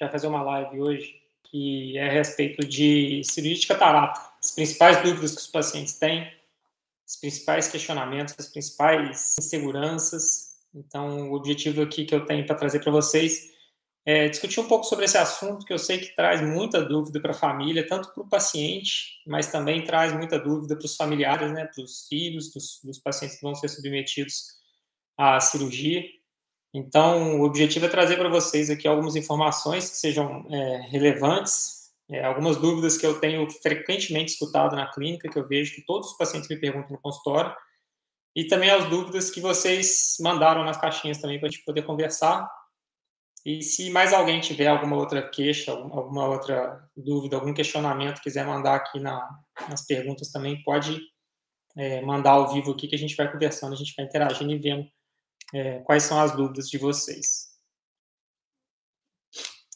gente vai fazer uma live hoje que é a respeito de cirurgia de catarata. As principais dúvidas que os pacientes têm, os principais questionamentos, as principais inseguranças. Então, o objetivo aqui que eu tenho para trazer para vocês é discutir um pouco sobre esse assunto que eu sei que traz muita dúvida para a família, tanto para o paciente, mas também traz muita dúvida para os familiares, né, para os filhos dos, dos pacientes que vão ser submetidos à cirurgia. Então, o objetivo é trazer para vocês aqui algumas informações que sejam é, relevantes, é, algumas dúvidas que eu tenho frequentemente escutado na clínica, que eu vejo que todos os pacientes me perguntam no consultório, e também as dúvidas que vocês mandaram nas caixinhas também para a gente poder conversar. E se mais alguém tiver alguma outra queixa, alguma outra dúvida, algum questionamento, quiser mandar aqui na, nas perguntas também, pode é, mandar ao vivo aqui que a gente vai conversando, a gente vai interagindo e vendo é, quais são as dúvidas de vocês.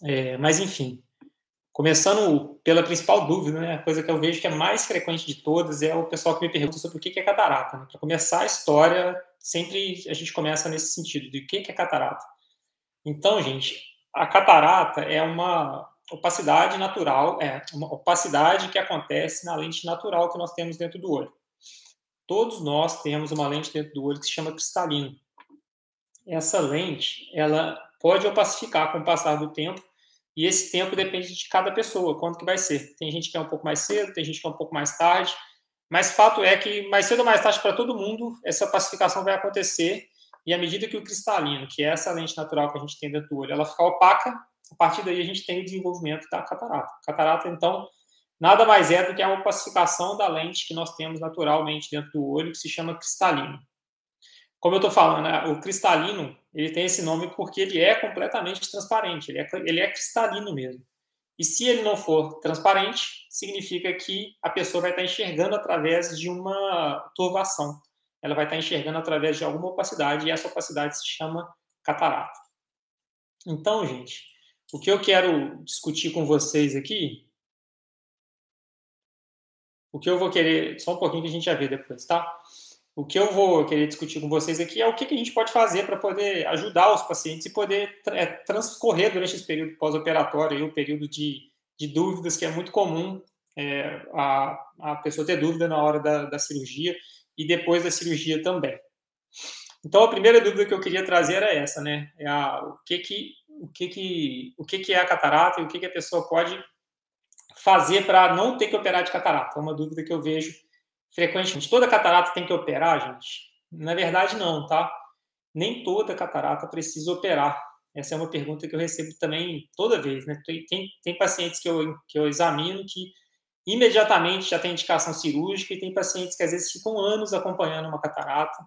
É, mas, enfim, começando pela principal dúvida, né, a coisa que eu vejo que é mais frequente de todas é o pessoal que me pergunta sobre o que é catarata. Né? Para começar a história, sempre a gente começa nesse sentido, de o que é catarata. Então, gente, a catarata é uma opacidade natural, é uma opacidade que acontece na lente natural que nós temos dentro do olho. Todos nós temos uma lente dentro do olho que se chama cristalino essa lente ela pode opacificar com o passar do tempo e esse tempo depende de cada pessoa, quanto que vai ser. Tem gente que é um pouco mais cedo, tem gente que é um pouco mais tarde, mas fato é que mais cedo ou mais tarde para todo mundo essa opacificação vai acontecer e à medida que o cristalino, que é essa lente natural que a gente tem dentro do olho, ela ficar opaca, a partir daí a gente tem o desenvolvimento da catarata. Catarata, então, nada mais é do que a opacificação da lente que nós temos naturalmente dentro do olho, que se chama cristalino como eu estou falando, né, o cristalino ele tem esse nome porque ele é completamente transparente, ele é, ele é cristalino mesmo. E se ele não for transparente, significa que a pessoa vai estar enxergando através de uma turvação. Ela vai estar enxergando através de alguma opacidade, e essa opacidade se chama catarata. Então, gente, o que eu quero discutir com vocês aqui, o que eu vou querer, só um pouquinho que a gente já vê depois, tá? O que eu vou querer discutir com vocês aqui é o que, que a gente pode fazer para poder ajudar os pacientes e poder é, transcorrer durante esse período pós-operatório, o período de, de, dúvidas, que é muito comum é, a, a pessoa ter dúvida na hora da, da cirurgia e depois da cirurgia também. Então, a primeira dúvida que eu queria trazer era essa, né? É a, o que que o que que o que que é a catarata e o que que a pessoa pode fazer para não ter que operar de catarata? É uma dúvida que eu vejo frequentemente. Toda catarata tem que operar, gente? Na verdade, não, tá? Nem toda catarata precisa operar. Essa é uma pergunta que eu recebo também toda vez, né? Tem, tem, pacientes que eu, que eu examino que imediatamente já tem indicação cirúrgica e tem pacientes que às vezes ficam anos acompanhando uma catarata.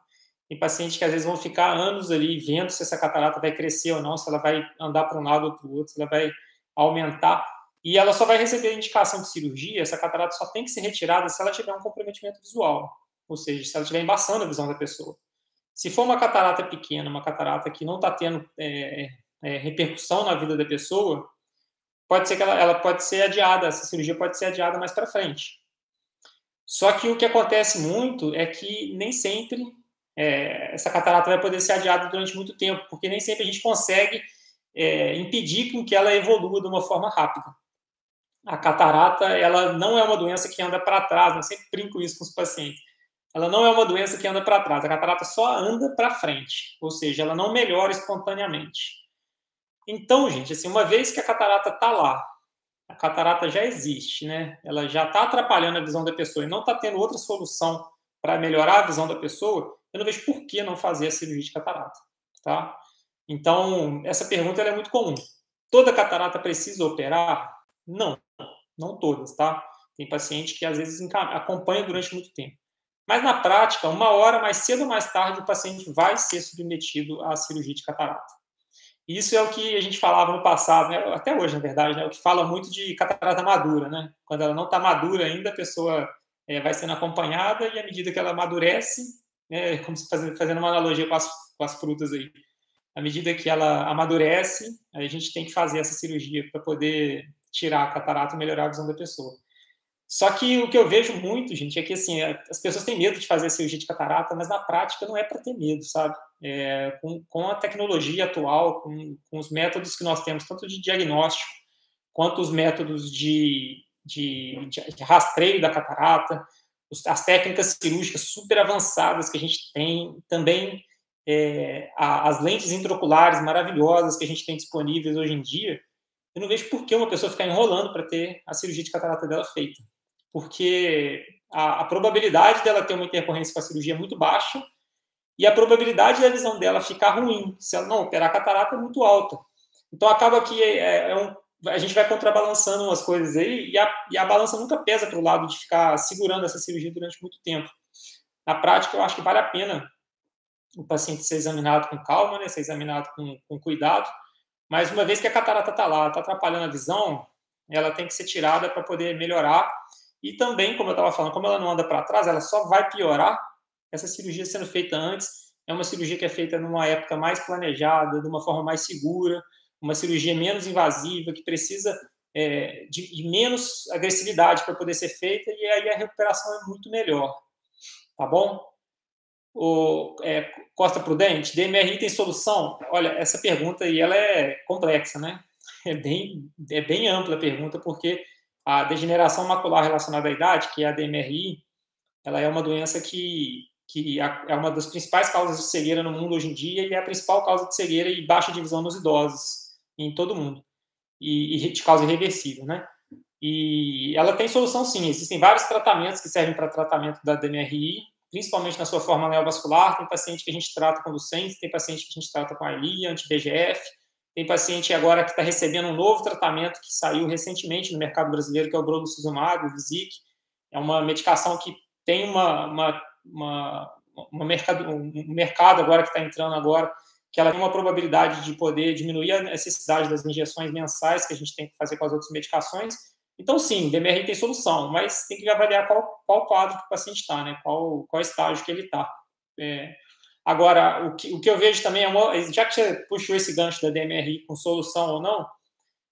Tem pacientes que às vezes vão ficar anos ali vendo se essa catarata vai crescer ou não, se ela vai andar para um lado ou para o outro, se ela vai aumentar. E ela só vai receber indicação de cirurgia, essa catarata só tem que ser retirada se ela tiver um comprometimento visual, ou seja, se ela estiver embaçando a visão da pessoa. Se for uma catarata pequena, uma catarata que não está tendo é, é, repercussão na vida da pessoa, pode ser que ela, ela pode ser adiada, essa cirurgia pode ser adiada mais para frente. Só que o que acontece muito é que nem sempre é, essa catarata vai poder ser adiada durante muito tempo, porque nem sempre a gente consegue é, impedir que ela evolua de uma forma rápida a catarata ela não é uma doença que anda para trás, eu sempre brinco isso com os pacientes. Ela não é uma doença que anda para trás, a catarata só anda para frente, ou seja, ela não melhora espontaneamente. Então, gente, assim, uma vez que a catarata está lá, a catarata já existe, né? Ela já está atrapalhando a visão da pessoa e não está tendo outra solução para melhorar a visão da pessoa, eu não vejo por que não fazer a cirurgia de catarata, tá? Então, essa pergunta é muito comum. Toda catarata precisa operar? Não, não todas, tá? Tem paciente que às vezes acompanha durante muito tempo. Mas na prática, uma hora mais cedo ou mais tarde, o paciente vai ser submetido à cirurgia de catarata. Isso é o que a gente falava no passado, né? até hoje, na verdade, né? o que fala muito de catarata madura, né? Quando ela não está madura ainda, a pessoa é, vai sendo acompanhada e à medida que ela amadurece, né, como se fazendo, fazendo uma analogia com as, com as frutas aí, à medida que ela amadurece, a gente tem que fazer essa cirurgia para poder tirar a catarata e melhorar a visão da pessoa. Só que o que eu vejo muito, gente, é que assim, as pessoas têm medo de fazer cirurgia de catarata, mas na prática não é para ter medo, sabe? É, com, com, a tecnologia atual, com, com, os métodos que nós temos, tanto de diagnóstico quanto os métodos de, de, de rastreio da catarata, as técnicas cirúrgicas super avançadas que a gente tem, também é, as lentes intraoculares maravilhosas que a gente tem disponíveis hoje em dia, eu não vejo por que uma pessoa ficar enrolando para ter a cirurgia de catarata dela feita. Porque a, a, probabilidade dela ter uma intercorrência com a cirurgia é muito baixa e a probabilidade da visão dela ficar ruim, se ela não operar a catarata, é muito alta. Então acaba que é, é um, a gente vai contrabalançando umas coisas aí e a, e a balança nunca pesa para o lado de ficar segurando essa cirurgia durante muito tempo. Na prática, eu acho que vale a pena o paciente ser examinado com calma, né, ser examinado com, com cuidado, mas uma vez que a catarata está lá, está atrapalhando a visão, ela tem que ser tirada para poder melhorar. E também, como eu estava falando, como ela não anda para trás, ela só vai piorar. Essa cirurgia sendo feita antes é uma cirurgia que é feita numa época mais planejada, de uma forma mais segura, uma cirurgia menos invasiva, que precisa é, de, de, menos agressividade para poder ser feita, e aí a recuperação é muito melhor. Tá bom? O, é, Costa Prudente, DMRI tem solução? Olha, essa pergunta aí ela é complexa, né? É bem, é bem ampla a pergunta, porque a degeneração macular relacionada à idade, que é a DMRI, ela é uma doença que, que é uma das principais causas de cegueira no mundo hoje em dia e é a principal causa de cegueira e baixa de visão nos idosos em todo mundo e, e de causa irreversível, né? E ela tem solução sim, existem vários tratamentos que servem para tratamento da DMRI, principalmente na sua forma neovascular, tem paciente que a gente trata com Lucente, tem paciente que a gente trata com a anti-BGF, tem paciente agora que está recebendo um novo tratamento que saiu recentemente no mercado brasileiro, que é o Brolucizumab, o Visic, é uma medicação que tem uma, uma, uma, uma mercado, um mercado agora que está entrando agora, que ela tem uma probabilidade de poder diminuir a necessidade das injeções mensais que a gente tem que fazer com as outras medicações. Então, sim, DMR tem solução, mas tem que avaliar qual, qual quadro que o paciente está, né? qual, qual estágio que ele está. É, agora, o que, o que eu vejo também é, uma, já que você puxou esse gancho da DMRI com solução ou não,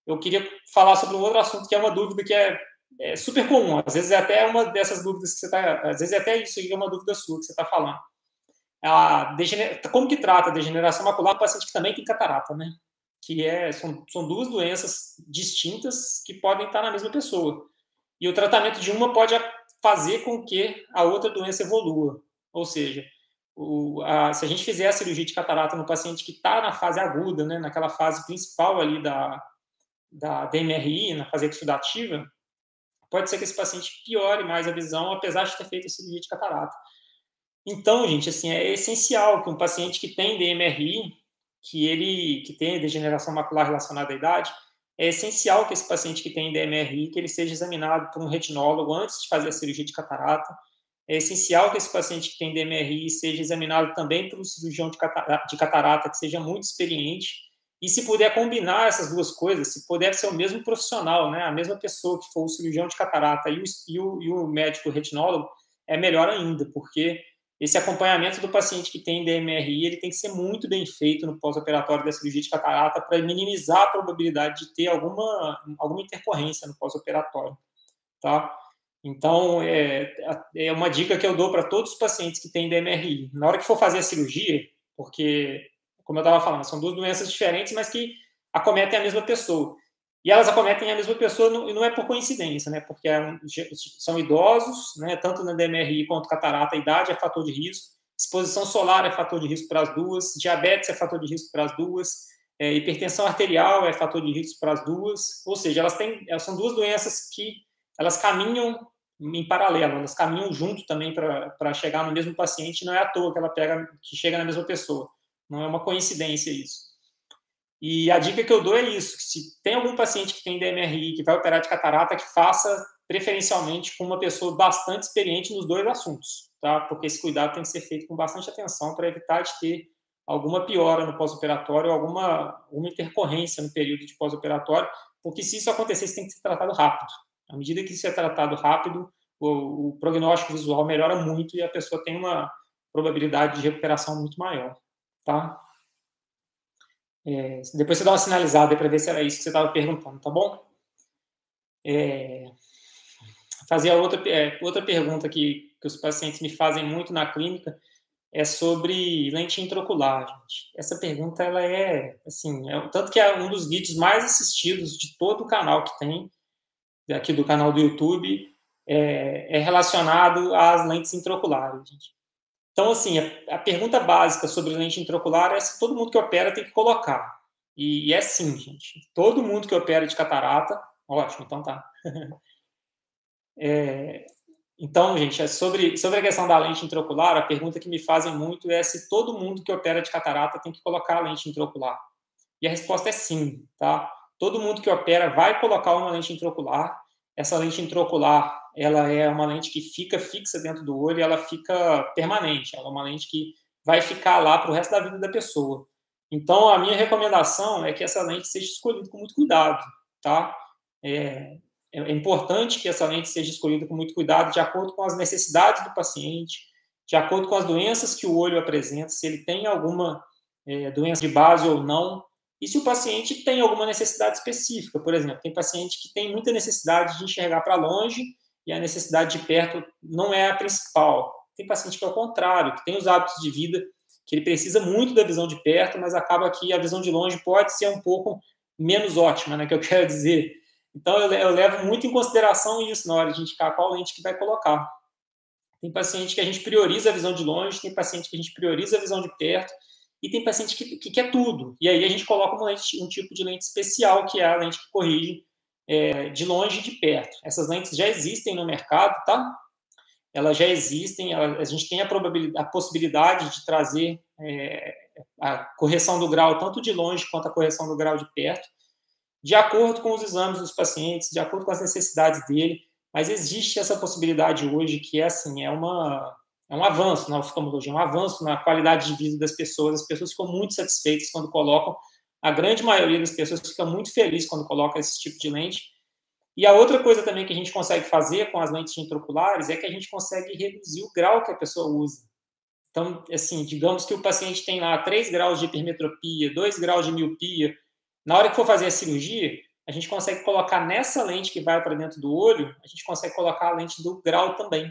eu queria falar sobre um outro assunto que é uma dúvida que é, é super comum. Às vezes é até uma dessas dúvidas que você está. Às vezes é até isso que é uma dúvida sua que você está falando a degener... como que trata a degeneração macular no paciente que também tem catarata, né? Que é, são, são duas doenças distintas que podem estar na mesma pessoa. E o tratamento de uma pode fazer com que a outra doença evolua. Ou seja, o, a, se a gente fizer a cirurgia de catarata no paciente que está na fase aguda, né, naquela fase principal ali da, da DMRI, na fase exudativa, pode ser que esse paciente piore mais a visão, apesar de ter feito a cirurgia de catarata. Então, gente, assim, é essencial que um paciente que tem DMRI, que ele que tem degeneração macular relacionada à idade, é essencial que esse paciente que tem DMRI, que ele seja examinado por um retinólogo antes de fazer a cirurgia de catarata. É essencial que esse paciente que tem DMRI seja examinado também por um cirurgião de catarata, de catarata que seja muito experiente. E se puder combinar essas duas coisas, se puder ser o mesmo profissional, né, a mesma pessoa que for o cirurgião de catarata e o, e o, e o médico retinólogo, é melhor ainda, porque esse acompanhamento do paciente que tem DMRI ele tem que ser muito bem feito no pós-operatório da cirurgia de catarata para minimizar a probabilidade de ter alguma, alguma intercorrência no pós-operatório, tá? Então, é, é uma dica que eu dou para todos os pacientes que têm DMRI. Na hora que for fazer a cirurgia, porque, como eu estava falando, são duas doenças diferentes, mas que acometem a mesma pessoa. E elas acometem a mesma pessoa, e não é por coincidência, né? Porque é são idosos, né? Tanto na DMRI quanto catarata, a idade é fator de risco, exposição solar é fator de risco para as duas, diabetes é fator de risco para as duas, é, hipertensão arterial é fator de risco para as duas. Ou seja, elas têm, elas são duas doenças que elas caminham em paralelo, elas caminham junto também para chegar no mesmo paciente. Não é à toa que ela pega, que chega na mesma pessoa. Não é uma coincidência isso. E a dica que eu dou é isso: se tem algum paciente que tem DMRI, que vai operar de catarata, que faça preferencialmente com uma pessoa bastante experiente nos dois assuntos, tá? Porque esse cuidado tem que ser feito com bastante atenção para evitar de ter alguma piora no pós-operatório, alguma, alguma intercorrência no período de pós-operatório, porque se isso acontecer, isso tem que ser tratado rápido. À medida que isso é tratado rápido, o, o prognóstico visual melhora muito e a pessoa tem uma probabilidade de recuperação muito maior, tá? É, depois você dá uma sinalizada para ver se era isso que você estava perguntando, tá bom? É, fazer outra, é, outra pergunta que, que os pacientes me fazem muito na clínica, é sobre lente intraocular, gente. Essa pergunta, ela é, assim, é, tanto que é um dos vídeos mais assistidos de todo o canal que tem, aqui do canal do YouTube, é, é relacionado às lentes intraoculares, gente. Então, assim, a, a, pergunta básica sobre lente intraocular é se todo mundo que opera tem que colocar. E, e é sim, gente. Todo mundo que opera de catarata, ótimo, então tá. é, então, gente, é sobre, sobre a questão da lente intraocular, a pergunta que me fazem muito é se todo mundo que opera de catarata tem que colocar a lente intraocular. E a resposta é sim, tá? Todo mundo que opera vai colocar uma lente intraocular. Essa lente intraocular, ela é uma lente que fica fixa dentro do olho e ela fica permanente. Ela é uma lente que vai ficar lá para o resto da vida da pessoa. Então, a minha recomendação é que essa lente seja escolhida com muito cuidado, tá? É, é importante que essa lente seja escolhida com muito cuidado, de acordo com as necessidades do paciente, de acordo com as doenças que o olho apresenta, se ele tem alguma é, doença de base ou não, e se o paciente tem alguma necessidade específica. Por exemplo, tem paciente que tem muita necessidade de enxergar para longe e a necessidade de perto não é a principal. Tem paciente que é o contrário, que tem os hábitos de vida que ele precisa muito da visão de perto, mas acaba que a visão de longe pode ser um pouco menos ótima, né, que eu quero dizer. Então, eu, eu levo muito em consideração isso na hora de indicar qual lente que vai colocar. Tem paciente que a gente prioriza a visão de longe, tem paciente que a gente prioriza a visão de perto, e tem paciente que, que quer tudo. E aí a gente coloca uma lente, um tipo de lente especial, que é a lente que corrige é, de longe e de perto. Essas lentes já existem no mercado, tá? Elas já existem, a gente tem a, probabilidade, a possibilidade de trazer é, a correção do grau tanto de longe quanto a correção do grau de perto de acordo com os exames dos pacientes, de acordo com as necessidades dele, mas existe essa possibilidade hoje que é assim, é uma é um avanço na oftalmologia, um avanço na qualidade de vida das pessoas. As pessoas ficam muito satisfeitas quando colocam. A grande maioria das pessoas fica muito feliz quando coloca esse tipo de lente. E a outra coisa também que a gente consegue fazer com as lentes intraoculares é que a gente consegue reduzir o grau que a pessoa usa. Então, assim, digamos que o paciente tem lá 3 graus de hipermetropia, 2 graus de miopia, na hora que for fazer a cirurgia, a gente consegue colocar nessa lente que vai para dentro do olho, a gente consegue colocar a lente do grau também.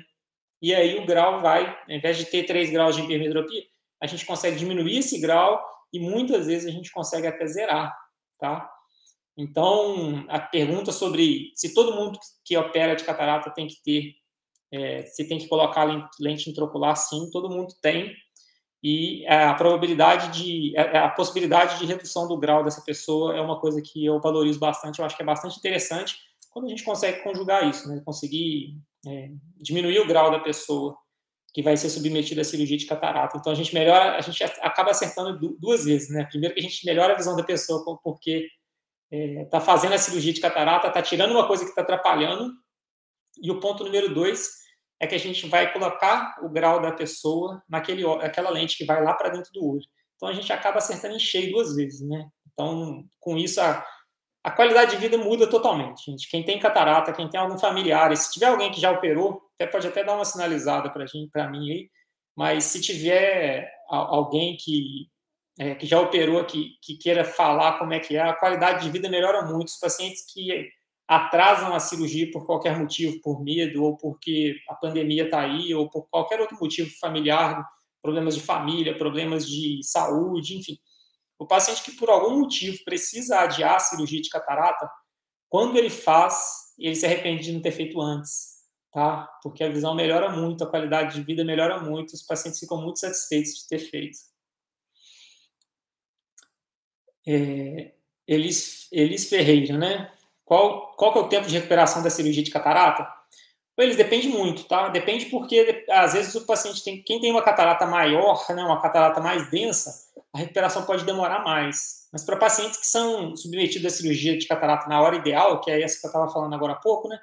E aí o grau vai, ao invés de ter 3 graus de hipermetropia, a gente consegue diminuir esse grau e muitas vezes a gente consegue até zerar, tá? Então, a pergunta sobre se todo mundo que opera de catarata tem que ter, é, se tem que colocar lente intraocular, sim, todo mundo tem e a probabilidade de a, possibilidade de redução do grau dessa pessoa é uma coisa que eu valorizo bastante eu acho que é bastante interessante quando a gente consegue conjugar isso né conseguir é, diminuir o grau da pessoa que vai ser submetida à cirurgia de catarata então a gente melhora a gente acaba acertando duas vezes né primeiro que a gente melhora a visão da pessoa porque está é, fazendo a cirurgia de catarata está tirando uma coisa que está atrapalhando e o ponto número dois é que a gente vai colocar o grau da pessoa naquele, naquela lente que vai lá para dentro do olho. Então a gente acaba acertando em cheio duas vezes, né? Então, com isso, a, a qualidade de vida muda totalmente, gente. Quem tem catarata, quem tem algum familiar, e se tiver alguém que já operou, até pode até dar uma sinalizada para mim aí, mas se tiver alguém que, é, que já operou, que, que queira falar como é que é, a qualidade de vida melhora muito. Os pacientes que atrasam a cirurgia por qualquer motivo, por medo, ou porque a pandemia está aí, ou por qualquer outro motivo familiar, problemas de família, problemas de saúde, enfim. O paciente que por algum motivo precisa adiar a cirurgia de catarata, quando ele faz, ele se arrepende de não ter feito antes, tá? Porque a visão melhora muito, a qualidade de vida melhora muito, os pacientes ficam muito satisfeitos de ter feito. É, Elis, Elis Ferreira, né? Qual, qual que é o tempo de recuperação da cirurgia de catarata? Eles depende muito, tá? Depende porque às vezes o paciente tem, quem tem uma catarata maior, né, uma catarata mais densa, a recuperação pode demorar mais. Mas para pacientes que são submetidos à cirurgia de catarata na hora ideal, que é essa que eu estava falando agora há pouco, né?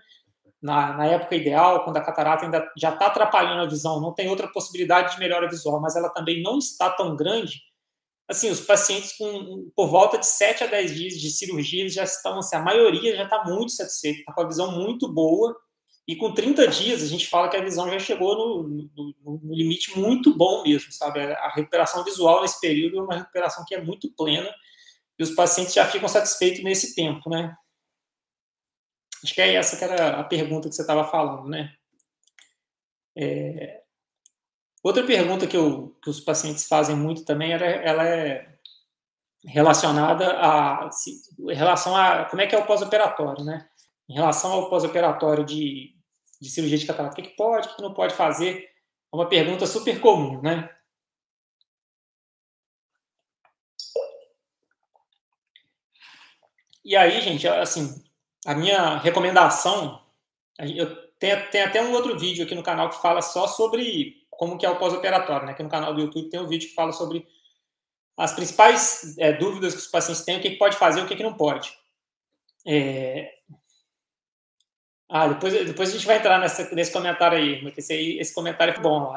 Na, na época ideal, quando a catarata ainda já está atrapalhando a visão, não tem outra possibilidade de melhora visual, mas ela também não está tão grande, assim, os pacientes com por volta de 7 a 10 dias de cirurgia, eles já estão, assim, a maioria já está muito satisfeita, está com a visão muito boa, e com 30 dias a gente fala que a visão já chegou no, no, no, limite muito bom mesmo, sabe? A recuperação visual nesse período é uma recuperação que é muito plena, e os pacientes já ficam satisfeitos nesse tempo, né? Acho que é essa que era a pergunta que você estava falando, né? É... Outra pergunta que, eu, que, os pacientes fazem muito também, era, ela é relacionada a, se, relação a como é que é o pós-operatório, né? Em relação ao pós-operatório de, de cirurgia de catarata, o que, que pode, o que não pode fazer? É uma pergunta super comum, né? E aí, gente, assim, a minha recomendação, eu tenho, tenho até um outro vídeo aqui no canal que fala só sobre como que é o pós-operatório, né? Aqui no canal do YouTube tem um vídeo que fala sobre as principais é, dúvidas que os pacientes têm, o que, que pode fazer, o que, que não pode. É... Ah, depois, depois a gente vai entrar nessa, nesse comentário aí, porque esse, esse comentário é bom.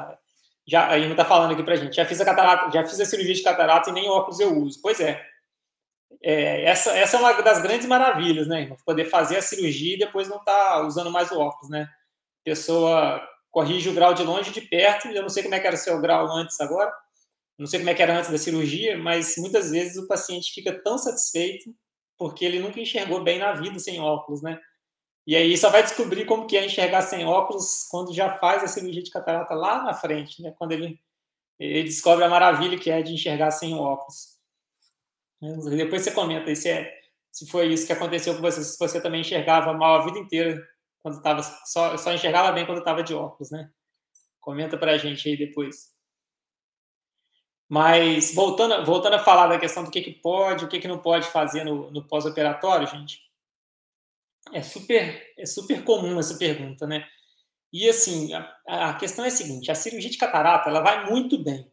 Já, a Irma está falando aqui pra gente. Já fiz a catarata, já fiz a cirurgia de catarata e nem óculos eu uso. Pois é. é essa, essa é uma das grandes maravilhas, né, Irma? Poder fazer a cirurgia e depois não tá usando mais o óculos, né? Pessoa corrige o grau de longe e de perto. Eu não sei como é que era o seu grau antes agora, não sei como é que era antes da cirurgia, mas muitas vezes o paciente fica tão satisfeito porque ele nunca enxergou bem na vida sem óculos, né? E aí só vai descobrir como que é enxergar sem óculos quando já faz a cirurgia de catarata lá na frente, né? Quando ele, ele descobre a maravilha que é de enxergar sem óculos. Depois você comenta aí se, é, se foi isso que aconteceu com você, se você também enxergava mal a vida inteira quando estava só, só enxergava bem quando estava de óculos, né? Comenta para a gente aí depois. Mas voltando, voltando a falar da questão do que, que pode, o que, que não pode fazer no, no pós-operatório, gente, é super, é super comum essa pergunta, né? E assim, a, a, questão é a seguinte: a cirurgia de catarata ela vai muito bem,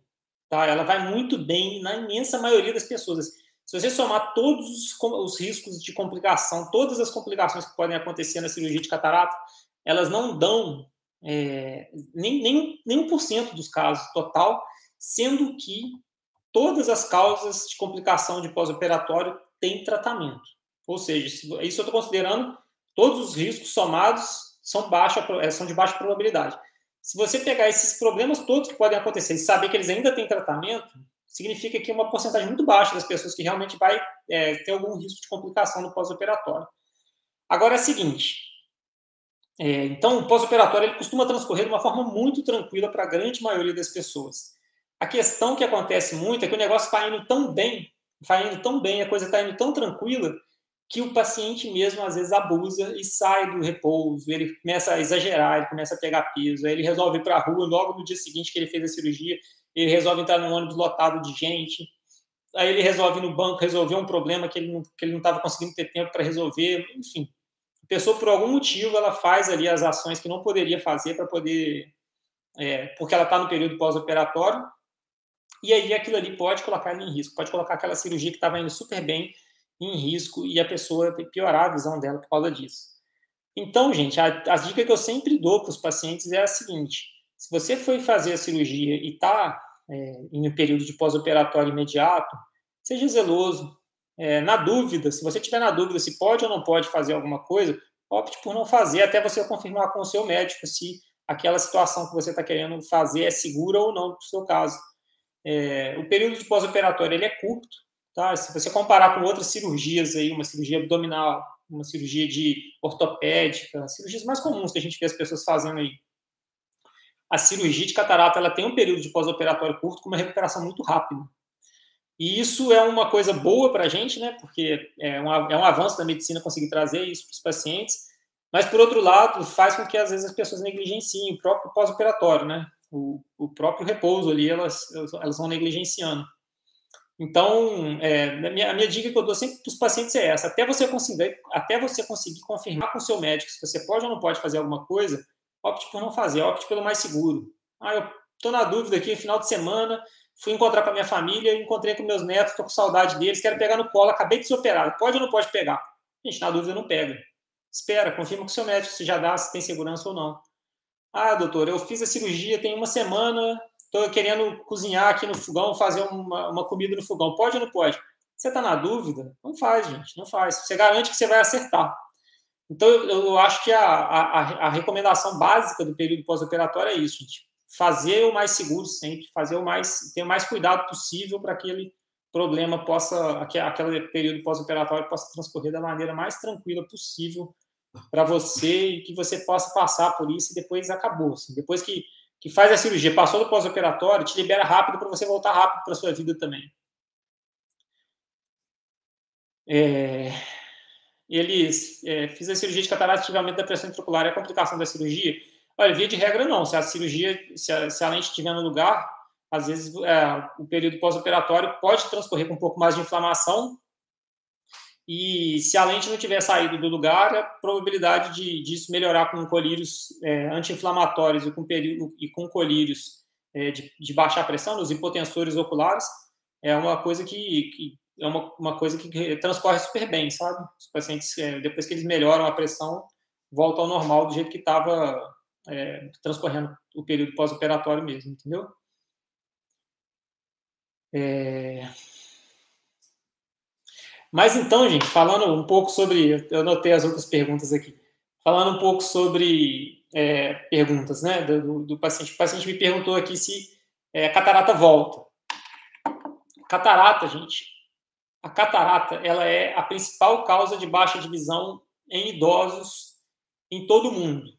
tá? Ela vai muito bem na imensa maioria das pessoas. Se você somar todos os, os riscos de complicação, todas as complicações que podem acontecer na cirurgia de catarata, elas não dão é, nem, nem, nem 1% dos casos total sendo que todas as causas de complicação de pós-operatório têm tratamento. Ou seja, isso eu estou considerando todos os riscos somados são, baixa, é, são de baixa probabilidade. Se você pegar esses problemas todos que podem acontecer e saber que eles ainda têm tratamento, significa que uma porcentagem muito baixa das pessoas que realmente vai é, ter algum risco de complicação no pós-operatório. Agora é o seguinte, é, então o pós-operatório ele costuma transcorrer de uma forma muito tranquila para a grande maioria das pessoas. A questão que acontece muito é que o negócio está indo tão bem, está indo tão bem, a coisa está indo tão tranquila, que o paciente mesmo às vezes abusa e sai do repouso, ele começa a exagerar, ele começa a pegar peso, aí ele resolve ir para a rua logo no dia seguinte que ele fez a cirurgia, ele resolve entrar num ônibus lotado de gente, aí ele resolve ir no banco resolver um problema que ele não que ele não estava conseguindo ter tempo para resolver, enfim. A pessoa por algum motivo ela faz ali as ações que não poderia fazer para poder, é, porque ela está no período pós-operatório e aí aquilo ali pode colocar ele em risco, pode colocar aquela cirurgia que estava indo super bem em risco e a pessoa piorar a visão dela por causa disso. Então, gente, a, a dica que eu sempre dou para os pacientes é a seguinte: se você foi fazer a cirurgia e está é, em um período de pós-operatório imediato, seja zeloso. É, na dúvida, se você tiver na dúvida se pode ou não pode fazer alguma coisa, opte por não fazer até você confirmar com o seu médico se aquela situação que você está querendo fazer é segura ou não para o seu caso. É, o período de pós-operatório ele é curto, tá? Se você comparar com outras cirurgias aí, uma cirurgia abdominal, uma cirurgia de ortopédica, cirurgias mais comuns que a gente vê as pessoas fazendo aí. A cirurgia de catarata ela tem um período de pós-operatório curto com uma recuperação muito rápida. E isso é uma coisa boa para a gente, né? Porque é um, é um avanço da medicina conseguir trazer isso para os pacientes. Mas, por outro lado, faz com que às vezes as pessoas negligenciem o próprio pós-operatório, né? o, o próprio repouso ali, elas, elas vão negligenciando. Então, é, a, minha, a minha dica que eu dou sempre para os pacientes é essa: até você conseguir, até você conseguir confirmar com o seu médico se você pode ou não pode fazer alguma coisa, opte por não fazer, opte pelo mais seguro. Ah, eu estou na dúvida aqui, final de semana, fui encontrar com a minha família, encontrei com meus netos, estou com saudade deles, quero pegar no colo, acabei de ser operado, pode ou não pode pegar? Gente, na dúvida não pega. Espera, confirma com o seu médico se já dá, se tem segurança ou não. Ah, doutor, eu fiz a cirurgia tem uma semana, estou querendo cozinhar aqui no fogão, fazer uma, uma comida no fogão. Pode ou não pode? Você está na dúvida? Não faz, gente, não faz. Você garante que você vai acertar. Então, eu, acho que a, a, a, recomendação básica do período pós-operatório é isso, gente. Fazer o mais seguro sempre, fazer o mais, ter o mais cuidado possível para que aquele problema possa, aquele período pós-operatório possa transcorrer da maneira mais tranquila possível para você e que você possa passar por isso e depois acabou. Assim. Depois que, que faz a cirurgia, passou do pós-operatório, te libera rápido para você voltar rápido para sua vida também. É, eles é, fiz a cirurgia de catarata ativamente da pressão intraocular e a complicação da cirurgia. Olha, via de regra não. Se a cirurgia, se a, se a lente estiver no lugar, às vezes é, o período pós-operatório pode transcorrer com um pouco mais de inflamação, e se a lente não tiver saído do lugar, a probabilidade de, disso melhorar com colírios é, anti-inflamatórios e com, e com colírios é, de, de baixa pressão, nos hipotensores oculares, é uma coisa que, que é uma, uma, coisa que transcorre super bem, sabe? Os pacientes, é, depois que eles melhoram a pressão, voltam ao normal do jeito que estava é, transcorrendo o período pós-operatório mesmo, entendeu? É... Mas então, gente, falando um pouco sobre. Eu anotei as outras perguntas aqui. Falando um pouco sobre é, perguntas né, do, do, paciente. O paciente me perguntou aqui se é, a catarata volta. Catarata, gente. A catarata ela é a principal causa de baixa de visão em idosos em todo o mundo.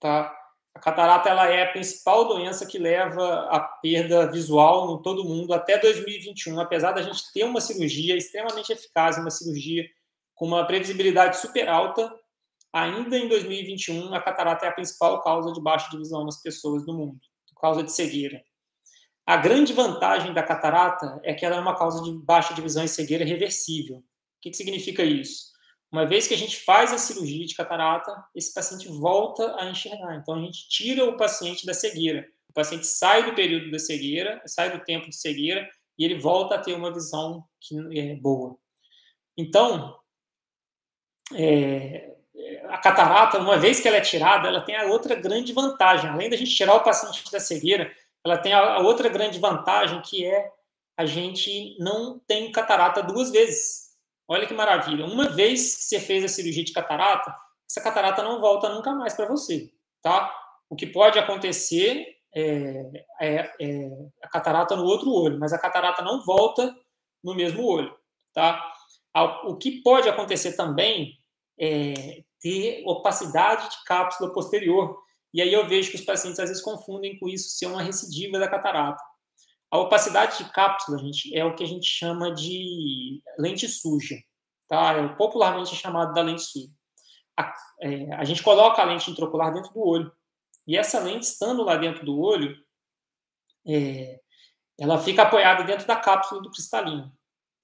Tá? A catarata ela é a principal doença que leva à perda visual em todo mundo até 2021, apesar da gente ter uma cirurgia extremamente eficaz, uma cirurgia com uma previsibilidade super alta, ainda em 2021 a catarata é a principal causa de baixa de visão nas pessoas do mundo, causa de cegueira. A grande vantagem da catarata é que ela é uma causa de baixa de visão e cegueira reversível. O que, que significa isso? Uma vez que a gente faz a cirurgia de catarata, esse paciente volta a enxergar. Então, a gente tira o paciente da cegueira. O paciente sai do período da cegueira, sai do tempo de cegueira, e ele volta a ter uma visão que é boa. Então, é, a catarata, uma vez que ela é tirada, ela tem a outra grande vantagem. Além da gente tirar o paciente da cegueira, ela tem a outra grande vantagem que é a gente não tem catarata duas vezes. Olha que maravilha. Uma vez que você fez a cirurgia de catarata, essa catarata não volta nunca mais para você, tá? O que pode acontecer é, é, é, a catarata no outro olho, mas a catarata não volta no mesmo olho, tá? O que pode acontecer também é ter opacidade de cápsula posterior. E aí eu vejo que os pacientes às vezes confundem com isso ser uma recidiva da catarata. A opacidade de cápsula, gente, é o que a gente chama de lente suja, tá? É popularmente chamado da lente suja. A, é, a gente coloca a lente intraocular dentro do olho. E essa lente, estando lá dentro do olho, é, ela fica apoiada dentro da cápsula do cristalino.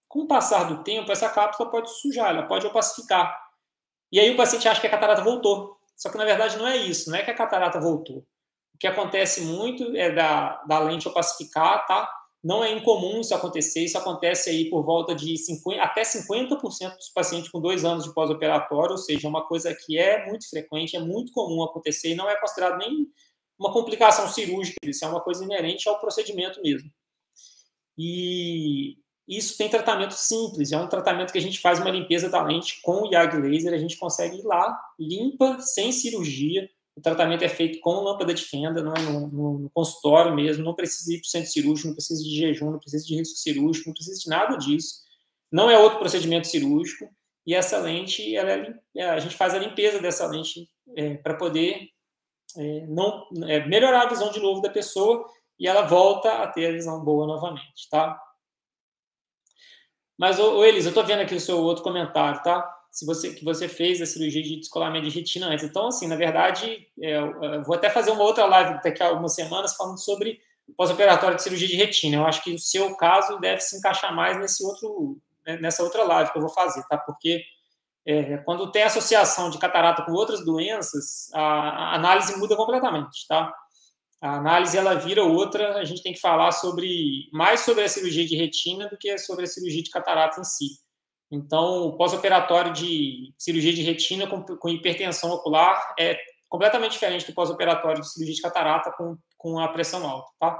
Com o passar do tempo, essa cápsula pode sujar, ela pode opacificar. E aí o paciente acha que a catarata voltou. Só que na verdade não é isso, não é que a catarata voltou. O que acontece muito é da, da lente opacificar, tá? Não é incomum isso acontecer, isso acontece aí por volta de 50, até 50% dos pacientes com dois anos de pós-operatório, ou seja, é uma coisa que é muito frequente, é muito comum acontecer e não é considerado nem uma complicação cirúrgica, isso é uma coisa inerente ao procedimento mesmo. E isso tem tratamento simples, é um tratamento que a gente faz uma limpeza da lente com o YAG laser, a gente consegue ir lá, limpa, sem cirurgia, o tratamento é feito com lâmpada de fenda, não é no, no, no consultório mesmo, não precisa ir para o centro cirúrgico, não precisa de jejum, não precisa de risco cirúrgico, não precisa de nada disso. Não é outro procedimento cirúrgico. E essa lente, ela é, é a gente faz a limpeza dessa lente é, para poder é, não é, melhorar a visão de novo da pessoa e ela volta a ter a visão boa novamente, tá? Mas, ô, ô Elis, eu estou vendo aqui o seu outro comentário, tá? Se você que você fez a cirurgia de descolamento de retina antes. Então, assim, na verdade, é, eu vou até fazer uma outra live daqui a algumas semanas falando sobre pós-operatório de cirurgia de retina. Eu acho que o seu caso deve se encaixar mais nesse outro, né, nessa outra live que eu vou fazer, tá? Porque é, quando tem associação de catarata com outras doenças, a, a, análise muda completamente, tá? A análise ela vira outra, a gente tem que falar sobre mais sobre a cirurgia de retina do que sobre a cirurgia de catarata em si. Então, o pós-operatório de cirurgia de retina com, com, hipertensão ocular é completamente diferente do pós-operatório de cirurgia de catarata com, com a pressão alta, tá?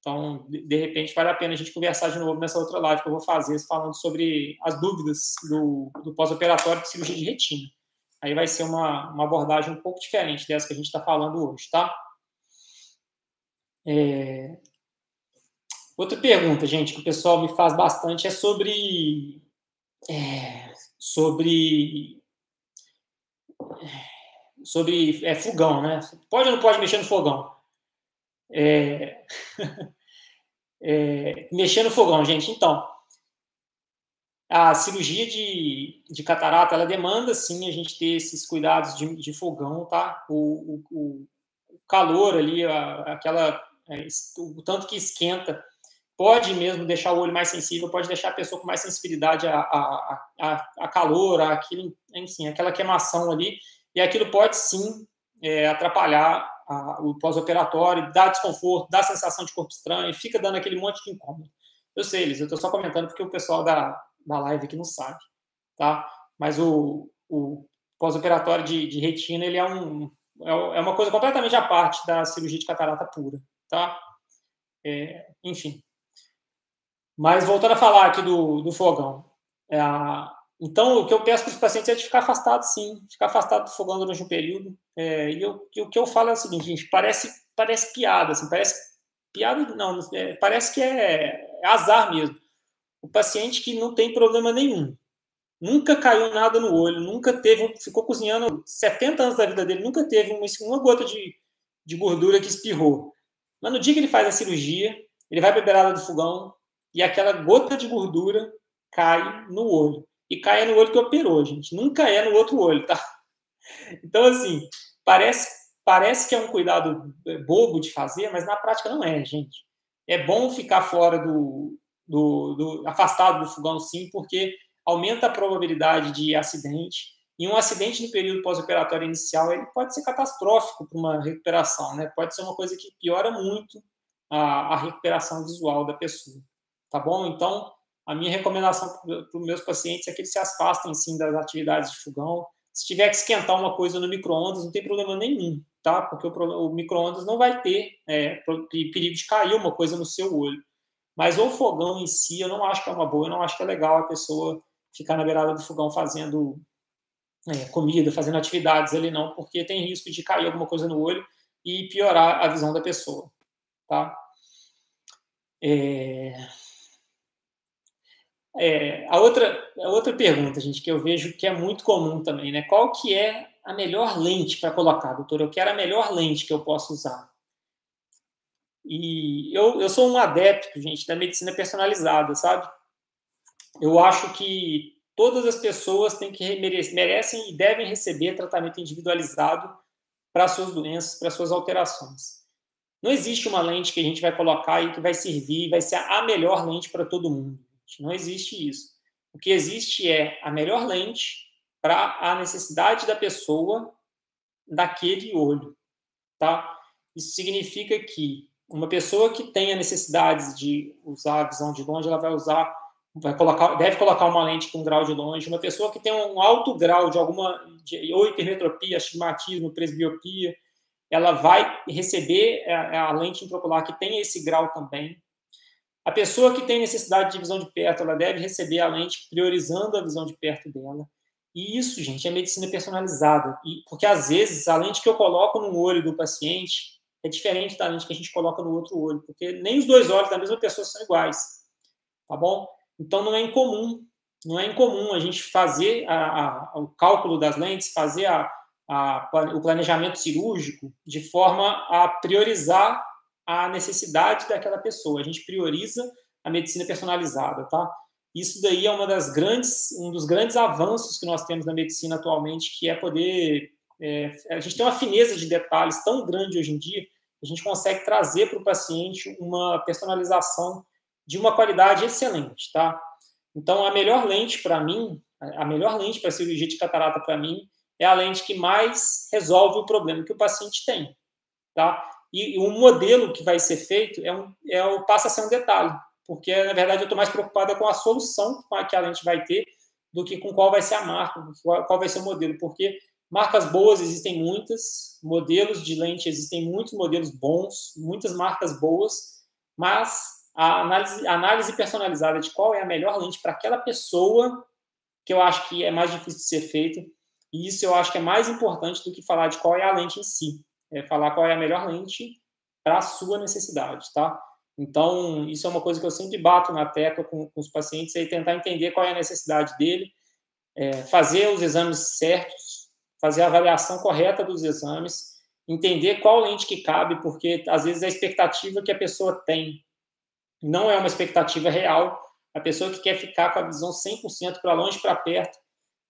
Então, de, de, repente, vale a pena a gente conversar de novo nessa outra live que eu vou fazer, falando sobre as dúvidas do, do pós-operatório de cirurgia de retina. Aí vai ser uma, uma abordagem um pouco diferente dessa que a gente está falando hoje, tá? É... Outra pergunta, gente, que o pessoal me faz bastante é sobre é, sobre sobre é, fogão, né? Pode ou não pode mexer no fogão? É... é... Mexer no fogão, gente. Então, a cirurgia de, de catarata, ela demanda, sim, a gente ter esses cuidados de, de fogão, tá? O, o, o calor ali, a, aquela, é, o tanto que esquenta, pode mesmo deixar o olho mais sensível, pode deixar a pessoa com mais sensibilidade a, a, a, a calor, a aquilo, enfim, aquela queimação ali, e aquilo pode sim é, atrapalhar a, o pós-operatório, dar desconforto, dar sensação de corpo estranho, fica dando aquele monte de incômodo. Eu sei, Elis, eu estou só comentando porque o pessoal da, da live aqui não sabe, tá? Mas o, o pós-operatório de, de, retina, ele é, um, é, é uma coisa completamente à parte da cirurgia de catarata pura, tá? É, enfim. Mas voltando a falar aqui do, do fogão. É, então, o que eu peço para os pacientes é de ficar afastado, sim, ficar afastado do fogão durante um período. É, e, eu, e, o que eu falo é o seguinte, gente, parece, parece piada, assim, parece piada, não, é, parece que é, é azar mesmo o paciente que não tem problema nenhum, nunca caiu nada no olho, nunca teve, ficou cozinhando 70 anos da vida dele, nunca teve uma, uma gota de, de gordura que espirrou. Mas no dia que ele faz a cirurgia, ele vai beber água do fogão e aquela gota de gordura cai no olho. E cai no olho que operou, gente. Nunca é no outro olho, tá? Então, assim, parece, parece que é um cuidado bobo de fazer, mas na prática não é, gente. É bom ficar fora do, do, do, afastado do fogão, sim, porque aumenta a probabilidade de acidente. E um acidente no período pós-operatório inicial ele pode ser catastrófico para uma recuperação, né? Pode ser uma coisa que piora muito a, a recuperação visual da pessoa, tá bom? Então, a minha recomendação para os meus pacientes é que eles se afastem, sim, das atividades de fogão. Se tiver que esquentar uma coisa no micro-ondas, não tem problema nenhum, tá? Porque o, o micro-ondas não vai ter é, perigo de cair uma coisa no seu olho. Mas o fogão em si, eu não acho que é uma boa, eu não acho que é legal a pessoa ficar na beirada do fogão fazendo é, comida, fazendo atividades ali, não, porque tem risco de cair alguma coisa no olho e piorar a visão da pessoa, tá? É... É, a, outra, a outra pergunta, gente, que eu vejo que é muito comum também, né? Qual que é a melhor lente para colocar, doutor? Eu quero a melhor lente que eu posso usar. E eu, eu sou um adepto, gente, da medicina personalizada, sabe? Eu acho que todas as pessoas têm que merecem e devem receber tratamento individualizado para suas doenças, para suas alterações. Não existe uma lente que a gente vai colocar e que vai servir, vai ser a melhor lente para todo mundo. Não existe isso. O que existe é a melhor lente para a necessidade da pessoa daquele olho, tá? Isso significa que uma pessoa que tenha necessidades de usar a visão de longe, ela vai usar, vai colocar, deve colocar uma lente com grau de longe. Uma pessoa que tem um alto grau de alguma, de, ou hipermetropia, astigmatismo, presbiopia, ela vai receber a, a lente intraocular que tem esse grau também. A pessoa que tem necessidade de visão de perto, ela deve receber a lente priorizando a visão de perto dela. E isso, gente, é medicina personalizada. E, porque às vezes a lente que eu coloco no olho do paciente é diferente da lente que a gente coloca no outro olho, porque nem os dois olhos da mesma pessoa são iguais, tá bom? Então não é incomum, não é incomum a gente fazer a, a, o cálculo das lentes, fazer a, o planejamento cirúrgico de forma a priorizar a necessidade daquela pessoa. A gente prioriza a medicina personalizada, tá? Isso daí é uma das grandes, um dos grandes avanços que nós temos na medicina atualmente, que é poder é, a gente tem uma fineza de detalhes tão grande hoje em dia, a gente consegue trazer para o paciente uma personalização de uma qualidade excelente, tá? Então, a melhor lente para mim, a melhor lente para cirurgia de catarata para mim, é a lente que mais resolve o problema que o paciente tem, tá? E, o modelo que vai ser feito é, um, é o passa a ser um detalhe, porque na verdade eu estou mais preocupada com a solução que a lente vai ter do que com qual vai ser a marca, qual, qual vai ser o modelo, porque Marcas boas existem muitas, modelos de lente existem muitos modelos bons, muitas marcas boas, mas a análise, a análise personalizada de qual é a melhor lente para aquela pessoa, que eu acho que é mais difícil de ser feita, e isso eu acho que é mais importante do que falar de qual é a lente em si, é falar qual é a melhor lente para a sua necessidade, tá? Então, isso é uma coisa que eu sempre bato na tecla com, com os pacientes, é tentar entender qual é a necessidade dele, é, fazer os exames certos, fazer a avaliação correta dos exames, entender qual lente que cabe, porque às vezes a expectativa que a pessoa tem não é uma expectativa real. A pessoa que quer ficar com a visão 100% para longe para perto,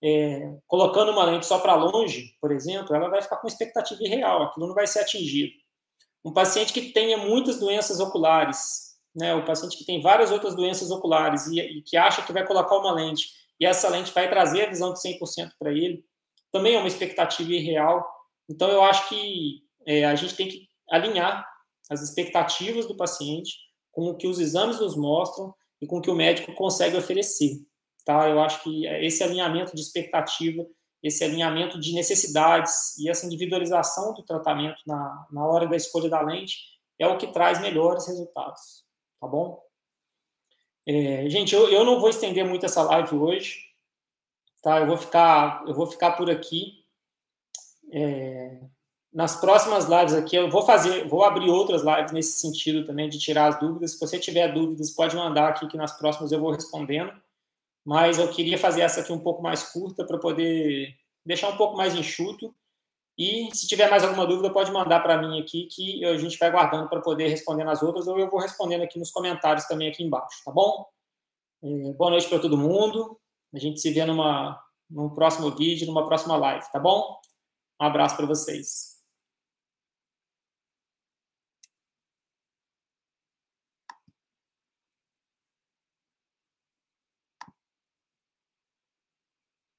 é, colocando uma lente só para longe, por exemplo, ela vai ficar com expectativa irreal, aquilo não vai ser atingido. Um paciente que tenha muitas doenças oculares, né, o paciente que tem várias outras doenças oculares e, e que acha que vai colocar uma lente e essa lente vai trazer a visão de 100% para ele, também é uma expectativa irreal. Então, eu acho que é, a gente tem que alinhar as expectativas do paciente com o que os exames nos mostram e com o que o médico consegue oferecer. Tá? Eu acho que esse alinhamento de expectativa, esse alinhamento de necessidades e essa individualização do tratamento na, na hora da escolha da lente é o que traz melhores resultados. Tá bom? É, gente, eu, eu não vou estender muito essa live hoje, tá? Eu vou ficar, eu vou ficar por aqui. É, nas próximas lives aqui, eu vou fazer, vou abrir outras lives nesse sentido também de tirar as dúvidas. Se você tiver dúvidas, pode mandar aqui que nas próximas eu vou respondendo. Mas eu queria fazer essa aqui um pouco mais curta para poder deixar um pouco mais enxuto. E se tiver mais alguma dúvida, pode mandar para mim aqui que a gente vai guardando para poder responder nas outras, ou eu vou respondendo aqui nos comentários também aqui embaixo, tá bom? Boa noite para todo mundo. A gente se vê numa, num próximo vídeo, numa próxima live, tá bom? Um abraço para vocês.